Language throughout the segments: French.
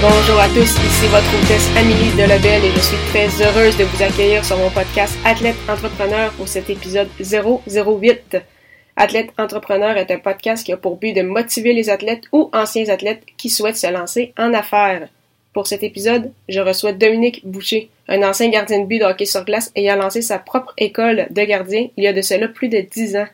Bonjour à tous, ici votre hôtesse Amélie Delebel et je suis très heureuse de vous accueillir sur mon podcast Athlète Entrepreneur pour cet épisode 008. Athlète Entrepreneur est un podcast qui a pour but de motiver les athlètes ou anciens athlètes qui souhaitent se lancer en affaires. Pour cet épisode, je reçois Dominique Boucher, un ancien gardien de but de hockey sur glace ayant lancé sa propre école de gardien il y a de cela plus de 10 ans.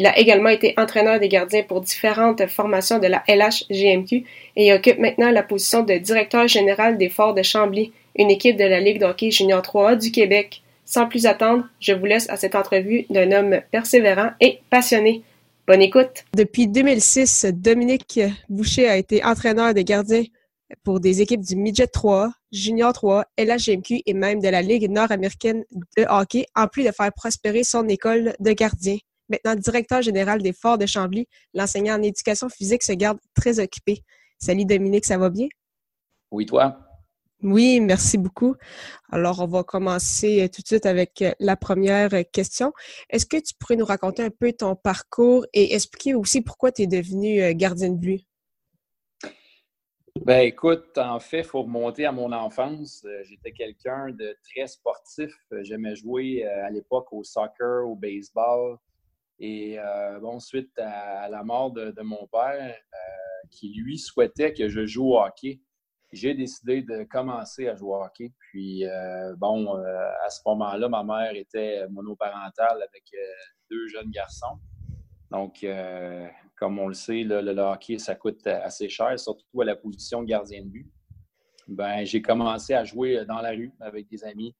Il a également été entraîneur des gardiens pour différentes formations de la LHGMQ et occupe maintenant la position de directeur général des Forts de Chambly, une équipe de la Ligue de hockey junior 3A du Québec. Sans plus attendre, je vous laisse à cette entrevue d'un homme persévérant et passionné. Bonne écoute. Depuis 2006, Dominique Boucher a été entraîneur des gardiens pour des équipes du Midget 3, Junior 3, LHGMQ et même de la Ligue nord-américaine de hockey, en plus de faire prospérer son école de gardiens maintenant directeur général des Forts de Chambly, l'enseignant en éducation physique se garde très occupé. Salut Dominique, ça va bien? Oui, toi? Oui, merci beaucoup. Alors, on va commencer euh, tout de suite avec euh, la première euh, question. Est-ce que tu pourrais nous raconter un peu ton parcours et expliquer aussi pourquoi tu es devenu gardien de but? Ben écoute, en fait, il faut remonter à mon enfance. J'étais quelqu'un de très sportif. J'aimais jouer à l'époque au soccer, au baseball. Et euh, bon, suite à, la mort de, mon père, euh, qui lui souhaitait que je joue au hockey, j'ai décidé de commencer à jouer au hockey. Puis, euh, bon, à ce moment-là, ma mère était monoparentale avec deux jeunes garçons. Donc, comme on le sait, le, hockey, ça coûte assez cher, surtout à la position de gardien de but. Ben, j'ai commencé à jouer dans la rue avec des amis.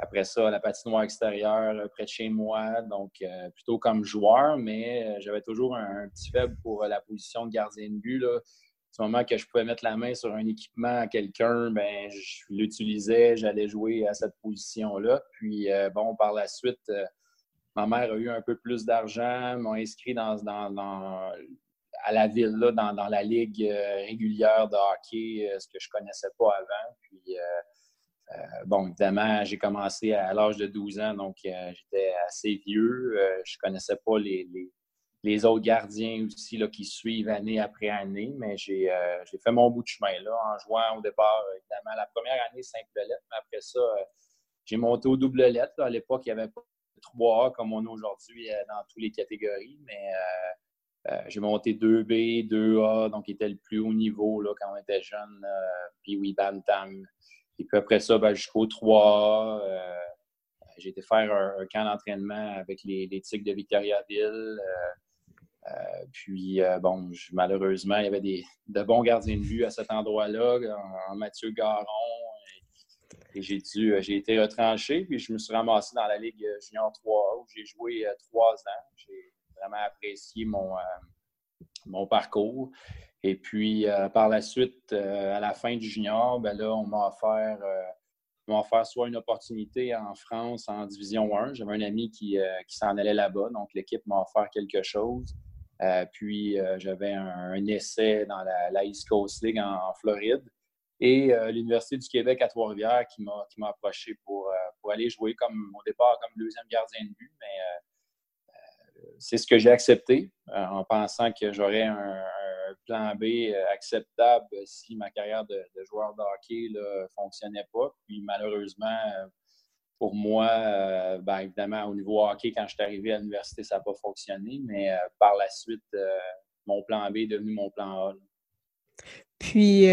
Après ça, la patinoire extérieure euh, près de chez moi, donc euh, plutôt comme joueur, mais euh, j'avais toujours un, petit faible pour la position de gardien de but. Là. Du moment que je pouvais mettre la main sur un équipement à quelqu'un, ben, je l'utilisais, j'allais jouer à cette position-là. Puis, bon, par la suite, ma mère a eu un peu plus d'argent, m'a inscrit dans, à la ville, là, dans, dans la ligue régulière de hockey, ce que je ne connaissais pas avant. Puis, bon, évidemment, j'ai commencé à, l'âge de 12 ans, donc euh, j'étais assez vieux. Euh, je ne connaissais pas les, les, autres gardiens aussi là, qui suivent année après année, mais j'ai fait mon bout de chemin là, en jouant au départ, évidemment, la première année simple lettre, mais après ça, j'ai monté au double lettre. À l'époque, il n'y avait pas 3A comme on a aujourd'hui dans toutes les catégories, mais j'ai monté 2B, 2A, donc il était le plus haut niveau là, quand on était jeune, puis oui, Bantam. Et puis après ça, ben, jusqu'au 3 euh, j'ai été faire un, camp d'entraînement avec les, les Tigres de Victoriaville. Euh, euh, puis, bon, malheureusement, il y avait des, de bons gardiens de vue à cet endroit-là, en, Mathieu Garon. Et, j'ai dû, j'ai été retranché, puis je me suis ramassé dans la Ligue Junior 3 où j'ai joué trois ans. J'ai vraiment apprécié mon, mon parcours. Et puis, euh, par la suite, euh, à la fin du junior, ben là, on m'a offert, euh, soit une opportunité en France en Division 1. J'avais un ami qui, s'en allait là-bas, donc l'équipe m'a offert quelque chose. puis, j'avais un, essai dans la, East Coast League en, Floride. Et l'Université du Québec à Trois-Rivières qui m'a approché pour, pour aller jouer comme au départ comme deuxième gardien de but. C'est ce que j'ai accepté en pensant que j'aurais un, plan B euh, acceptable si ma carrière de, joueur de hockey ne fonctionnait pas. Puis malheureusement, euh, pour moi, euh, ben, évidemment, au niveau hockey, quand je suis arrivé à l'université, ça n'a pas fonctionné, mais par la suite, mon plan B est devenu mon plan A. Puis,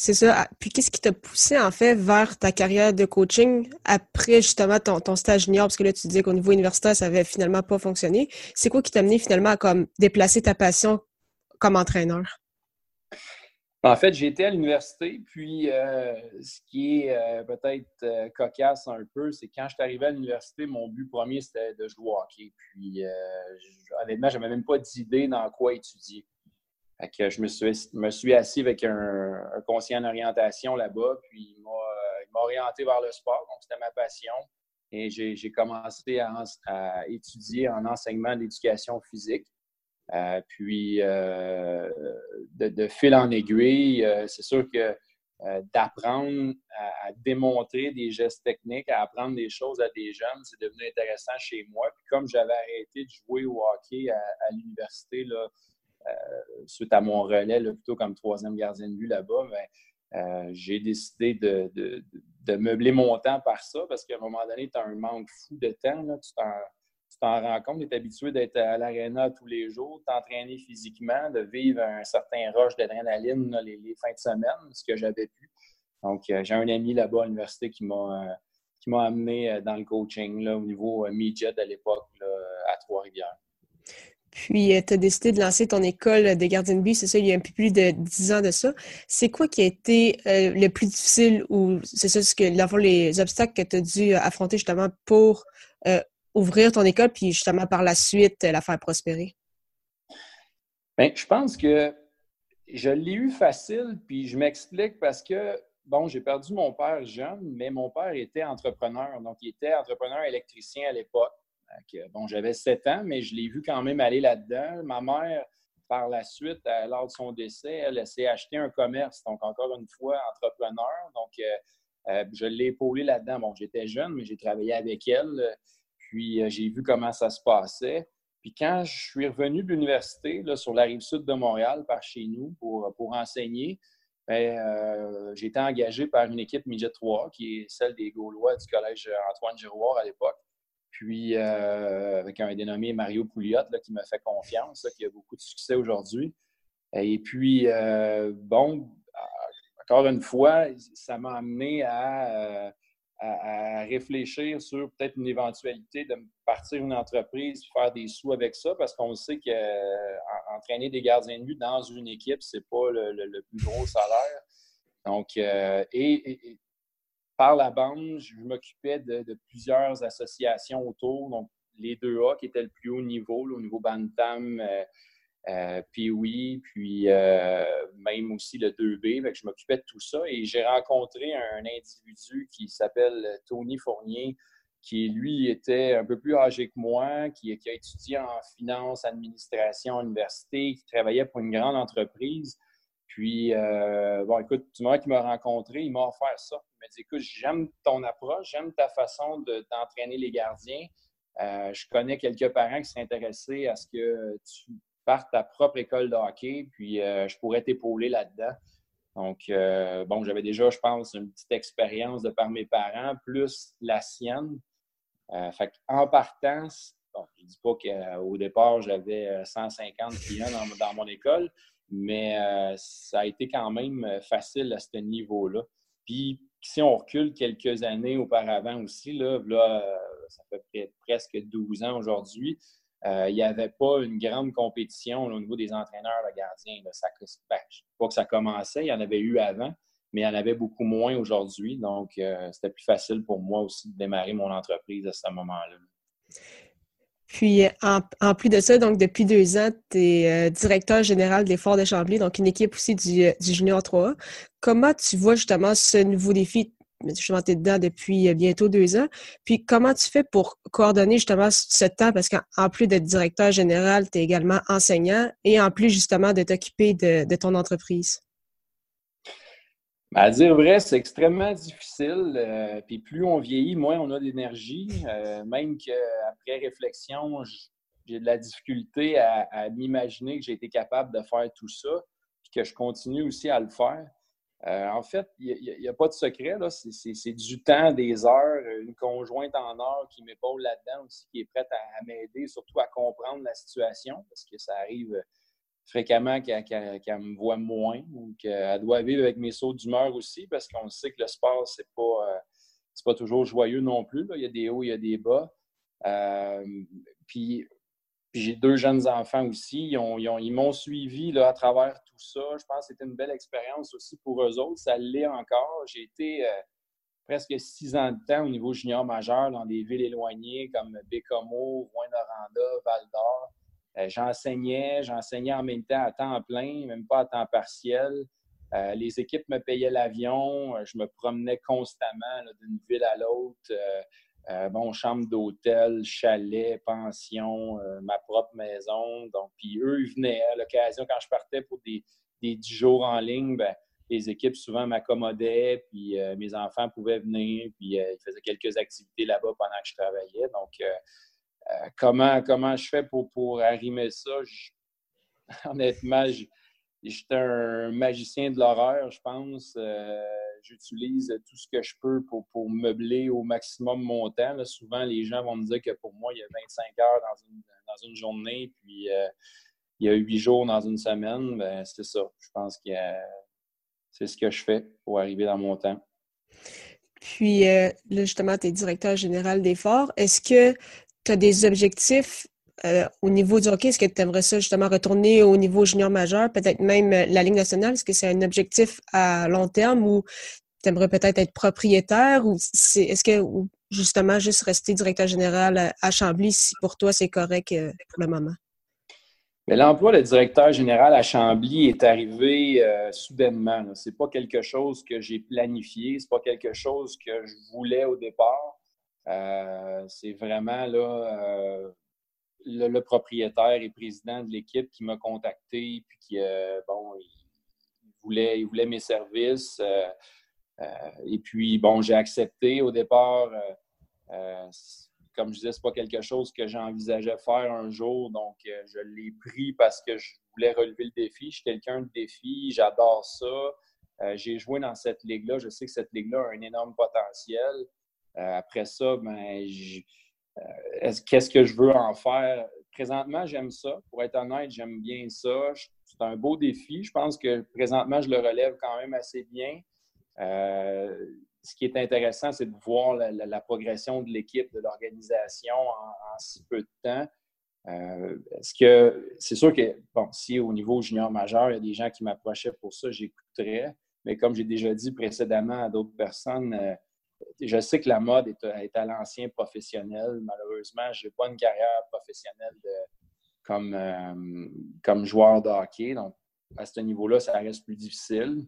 c'est ça. Ah, puis, qu'est-ce qui t'a poussé, en fait, vers ta carrière de coaching après, justement, ton, stage junior? Parce que là, tu disais qu'au niveau universitaire, ça n'avait finalement pas fonctionné. C'est quoi qui t'a amené, finalement, à comme, déplacer ta passion comme entraîneur? En fait, été à l'université, puis euh, ce qui est euh, peut-être euh, cocasse un peu, c'est quand je suis arrivé à l'université, mon but premier, c'était de jouer au hockey. Puis, honnêtement, je n'avais même pas d'idée dans quoi étudier. Que je me suis, assis avec un, conseiller en orientation là-bas, puis il m'a orienté vers le sport, donc c'était ma passion. Et j'ai commencé à, étudier en enseignement d'éducation physique. Euh, puis, euh, de, fil en aiguille, euh, c'est sûr que d'apprendre à, démontrer des gestes techniques, à apprendre des choses à des jeunes, c'est devenu intéressant chez moi. Puis comme j'avais arrêté de jouer au hockey à, l'université, suite à mon relais, plutôt comme troisième gardien de but là-bas, ben, euh, j'ai décidé de, meubler mon temps par ça parce qu'à un moment donné, tu as un manque fou de temps. Tu t'en rends compte, tu es habitué d'être à l'aréna tous les jours, t'entraîner physiquement, de vivre un certain rush d'adrénaline les, fins de semaine, ce que j'avais pu. Donc, euh, j'ai un ami là-bas à l'université qui m'a amené dans le coaching au niveau euh, midget à l'époque à Trois-Rivières. Puis, euh, tu as décidé de lancer ton école de gardien de but, c'est ça, il y a un peu plus de dix ans de ça. C'est quoi qui a été euh, le plus difficile ou c'est ça, ce que, les obstacles que tu as dû affronter justement pour euh, ouvrir ton école, puis justement par la suite la faire prospérer? Bien, je pense que je l'ai eu facile, puis je m'explique parce que, bon, j'ai perdu mon père jeune, mais mon père était entrepreneur. Donc, il était entrepreneur électricien à l'époque bon, j'avais sept ans, mais je l'ai vu quand même aller là-dedans. Ma mère, par la suite, lors de son décès, elle, s'est acheté un commerce, donc encore une fois, entrepreneur. Donc, euh, euh, je l'ai épaulé là-dedans. Bon, j'étais jeune, mais j'ai travaillé avec elle. Puis, euh, j'ai vu comment ça se passait. Puis, quand je suis revenu de l'université, sur la rive sud de Montréal, par chez nous, pour, pour enseigner, ben, j'ai été engagé par une équipe Midget 3, qui est celle des Gaulois du Collège Antoine Giroir à l'époque. Puis, euh, avec un dénommé Mario Pouliot, qui me fait confiance, qui a beaucoup de succès aujourd'hui. Et puis, euh, bon, encore une fois, ça m'a amené à, euh, réfléchir sur peut-être une éventualité de partir une entreprise, faire des sous avec ça, parce qu'on sait qu'entraîner des gardiens de but dans une équipe, c'est pas le, plus gros salaire. Donc, et par la bande, je m'occupais de, plusieurs associations autour. Donc, les 2A qui étaient le plus haut niveau, au niveau Bantam, euh, euh, puis puis euh, même aussi le 2B. je m'occupais de tout ça et j'ai rencontré un individu qui s'appelle Tony Fournier, qui lui était un peu plus âgé que moi, qui, qui a étudié en finance, administration à l'université, qui travaillait pour une grande entreprise. Puis, euh, bon, écoute, du moment qu'il m'a rencontré, il m'a offert ça. Il m'a dit Écoute, j'aime ton approche, j'aime ta façon d'entraîner les gardiens. Euh, je connais quelques parents qui seraient intéressés à ce que tu partes ta propre école de hockey, puis euh, je pourrais t'épauler là-dedans. Donc, bon, j'avais déjà, je pense, une petite expérience de par mes parents, plus la sienne. fait en partant, bon, je ne dis pas qu'au départ, j'avais 150 clients dans mon école, mais euh, ça a été quand même euh, facile à ce niveau-là. Puis, si on recule quelques années auparavant aussi, là, euh, ça fait presque 12 ans aujourd'hui, il n'y avait pas une grande compétition au niveau des entraîneurs de gardiens. Ça, ben, pas que ça commençait, il y en avait eu avant, mais il y en avait beaucoup moins aujourd'hui. Donc, c'était plus facile pour moi aussi de démarrer mon entreprise à ce moment-là. Puis, en, plus de ça, donc depuis deux ans, tu es euh, directeur général des Forts de Chambly, donc une équipe aussi du, euh, du Junior 3 Comment tu vois justement ce nouveau défi? Justement, tu es dedans depuis euh, bientôt deux ans. Puis, comment tu fais pour coordonner justement ce temps? Parce qu'en plus d'être directeur général, tu es également enseignant et en plus justement de t'occuper de ton entreprise. Ben, à dire vrai, c'est extrêmement difficile. Euh, puis plus on vieillit, moins on a d'énergie. Euh, même qu'après réflexion, j'ai de la difficulté à, m'imaginer que j'ai été capable de faire tout ça, puis que je continue aussi à le faire. Euh, en fait, il n'y a, pas de secret. C'est du temps, des heures, une conjointe en heure qui m'épaule là-dedans aussi, qui est prête à m'aider, surtout à comprendre la situation, parce que ça arrive fréquemment qu'elle me voit moins ou qu'elle doit vivre avec mes sauts d'humeur aussi parce qu'on sait que le sport, c'est pas, euh, pas toujours joyeux non plus. Il y a des hauts, il y a des bas. Euh, puis, j'ai deux jeunes enfants aussi. Ils, m'ont suivi là, à travers tout ça. Je pense que c'était une belle expérience aussi pour eux autres. Ça l'est encore. J'ai été euh, presque six ans de temps au niveau junior majeur dans des villes éloignées comme Bécomo, Rouyn-Noranda, Val-d'Or. J'enseignais, j'enseignais en même temps à temps plein, même pas à temps partiel. les équipes me payaient l'avion, je me promenais constamment d'une ville à l'autre. bon, chambre d'hôtel, chalet, pension, ma propre maison. Donc, puis eux, ils venaient à l'occasion quand je partais pour des, des 10 jours en ligne, ben, les équipes souvent m'accommodaient, puis euh, mes enfants pouvaient venir, puis euh, ils faisaient quelques activités là-bas pendant que je travaillais. Donc, euh, comment, comment je fais pour, pour arrimer ça? honnêtement, j'étais un magicien de l'horreur, je pense. J'utilise tout ce que je peux pour, pour meubler au maximum mon temps. souvent, les gens vont me dire que pour moi, il y a 25 heures dans une, dans une journée, puis il y a huit jours dans une semaine, ben, c'est ça. Je pense que c'est ce que je fais pour arriver dans mon temps. Puis, euh, là, justement, tu es directeur général d'effort. Est-ce que tu as des objectifs euh, au niveau du hockey? Est-ce que tu aimerais ça, justement, retourner au niveau junior majeur, peut-être même euh, la Ligue nationale? Est-ce que c'est un objectif à long terme ou tu aimerais peut-être être propriétaire ou est-ce que, justement, juste rester directeur général à Chambly, si pour toi c'est correct pour le moment? l'emploi de directeur général à Chambly est arrivé euh, soudainement. Ce n'est pas quelque chose que j'ai planifié, ce n'est pas quelque chose que je voulais au départ. Euh, c'est vraiment là, euh, le, propriétaire et président de l'équipe qui m'a contacté puis qui bon, il voulait, voulait mes services. et puis, bon, j'ai accepté au départ comme je disais, ce pas quelque chose que j'envisageais faire un jour. Donc, euh, je l'ai pris parce que je voulais relever le défi. Je suis quelqu'un de défi, j'adore ça. Euh, j'ai joué dans cette ligue-là. Je sais que cette ligue-là a un énorme potentiel. Euh, après ça, ben, qu'est-ce que je veux en faire? Présentement, j'aime ça. Pour être honnête, j'aime bien ça. C'est un beau défi. Je pense que présentement, je le relève quand même assez bien ce qui est intéressant, c'est de voir la, progression de l'équipe, de l'organisation en, si peu de temps. Euh, que c'est sûr que, bon, si au niveau junior majeur, il y a des gens qui m'approchaient pour ça, j'écouterais. Mais comme j'ai déjà dit précédemment à d'autres personnes, euh, je sais que la mode est, à l'ancien professionnel. Malheureusement, je n'ai pas une carrière professionnelle comme, euh, comme joueur de hockey. Donc, à ce niveau-là, ça reste plus difficile.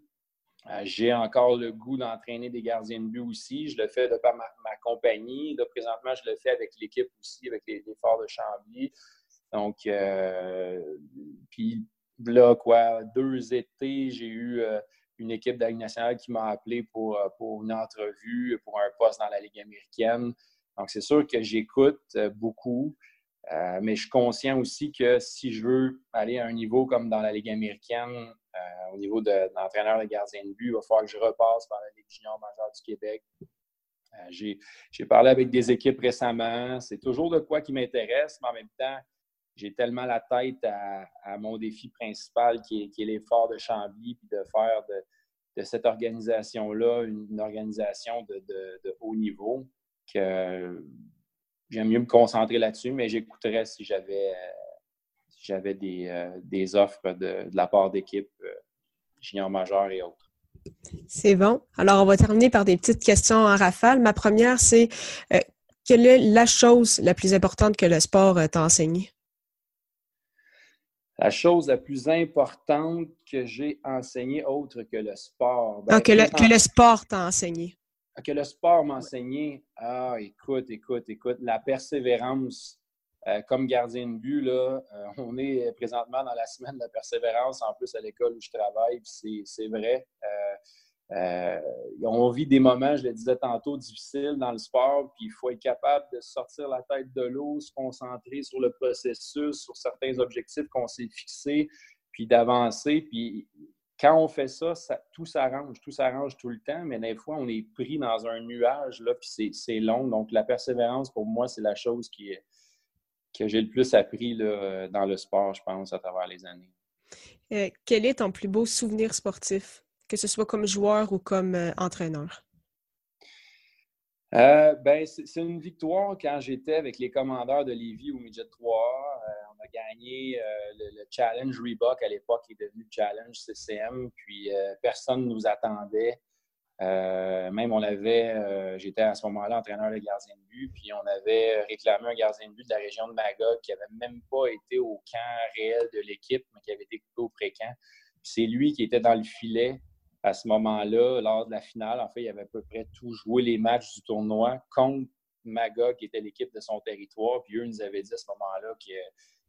Euh, j'ai encore le goût d'entraîner des gardiens de but aussi. Je le fais de par ma, compagnie. Là, présentement, je le fais avec l'équipe aussi, avec les, Forts de Chambly. Donc, euh, puis là, quoi, deux étés, j'ai eu une équipe de la nationale qui m'a appelé pour, pour une entrevue, pour un poste dans la Ligue américaine. Donc, c'est sûr que j'écoute beaucoup. mais je suis conscient aussi que si je veux aller à un niveau comme dans la Ligue américaine, euh, au niveau de, l'entraîneur de gardien de but, il va falloir que je repasse par la Ligue junior majeure du Québec. Euh, j'ai parlé avec des équipes récemment. C'est toujours de quoi qui m'intéresse, mais en même temps, j'ai tellement la tête à, mon défi principal qui est, l'effort de Chambly, puis de faire de, cette organisation-là une, organisation de, haut niveau, que j'aime mieux me concentrer là-dessus, mais j'écouterais si j'avais euh, des, offres de, la part d'équipes euh, junior majeur et autres. C'est bon. Alors, on va terminer par des petites questions en rafale. Ma première, c'est euh, quelle est la chose la plus importante que le sport t'a enseigné? La chose la plus importante que j'ai enseignée autre que le sport. Ben, ah, que, le, que, le, sport t'a enseigné. Que le sport m'a enseigné. Ah, écoute, écoute, écoute, la persévérance euh, comme gardien de but, là, euh, on est présentement dans la semaine de la persévérance, en plus à l'école où je travaille, c'est vrai. Euh, on vit des moments, je le disais tantôt, difficiles dans le sport, puis il faut être capable de sortir la tête de l'eau, se concentrer sur le processus, sur certains objectifs qu'on s'est fixés, puis d'avancer. Puis quand on fait ça, tout s'arrange, tout s'arrange tout le temps, mais des fois, on est pris dans un nuage, là, puis c'est long. Donc, la persévérance, pour moi, c'est la chose qui que j'ai le plus appris là, dans le sport, je pense, à travers les années. Euh, quel est ton plus beau souvenir sportif, que ce soit comme joueur ou comme euh, entraîneur? Euh, ben, c'est une victoire quand j'étais avec les commandeurs de Lévis au Midget 3. on a gagné le, Challenge Reebok à l'époque, qui est devenu Challenge CCM, puis personne ne nous attendait. Euh, même on avait, euh, j'étais à ce moment-là entraîneur de gardien de but, puis on avait réclamé un gardien de but de la région de Magog qui n'avait même pas été au camp réel de l'équipe, mais qui avait été coupé au pré-camp. C'est lui qui était dans le filet à ce moment-là, lors de la finale. En fait, il avait à peu près tout joué les matchs du tournoi contre Magog, qui était l'équipe de son territoire. Puis eux nous avaient dit à ce moment-là qu'ils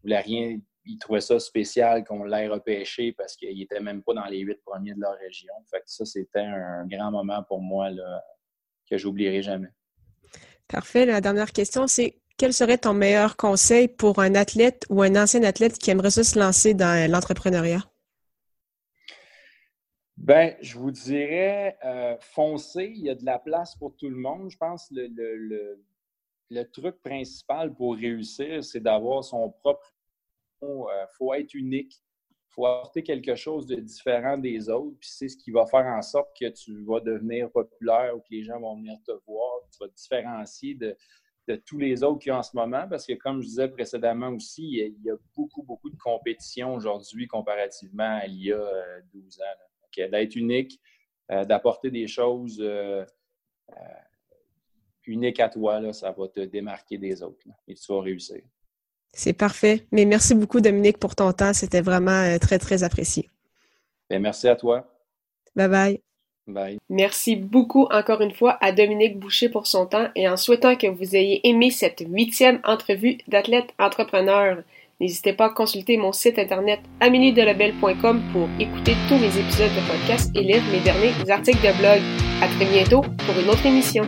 voulaient rien ils trouvaient ça spécial qu'on l'ait repêché parce qu'il n'était même pas dans les huit premiers de leur région. Fait ça, c'était un grand moment pour moi là, que j'oublierai jamais. Parfait. La dernière question, c'est quel serait ton meilleur conseil pour un athlète ou un ancien athlète qui aimerait se lancer dans l'entrepreneuriat? Ben, je vous dirais, euh, foncez. Il y a de la place pour tout le monde. Je pense que le truc principal pour réussir, c'est d'avoir son propre il euh, faut être unique. Il faut apporter quelque chose de différent des autres. Puis c'est ce qui va faire en sorte que tu vas devenir populaire ou que les gens vont venir te voir. Tu vas te différencier de, tous les autres qu'il y a en ce moment. Parce que, comme je disais précédemment aussi, il y a, beaucoup, beaucoup de compétition aujourd'hui comparativement à il y a 12 euh, ans. D'être unique, euh, d'apporter des choses uniques à toi, ça va te démarquer des autres. et tu vas réussir. C'est parfait. Mais merci beaucoup, Dominique, pour ton temps. C'était vraiment euh, très, très apprécié. Ben, merci à toi. Bye bye. Bye. Merci beaucoup encore une fois à Dominique Boucher pour son temps et en souhaitant que vous ayez aimé cette huitième entrevue d'athlète entrepreneur. N'hésitez pas à consulter mon site internet améliedelabel.com pour écouter tous mes épisodes de podcast et lire mes derniers articles de blog. À très bientôt pour une autre émission.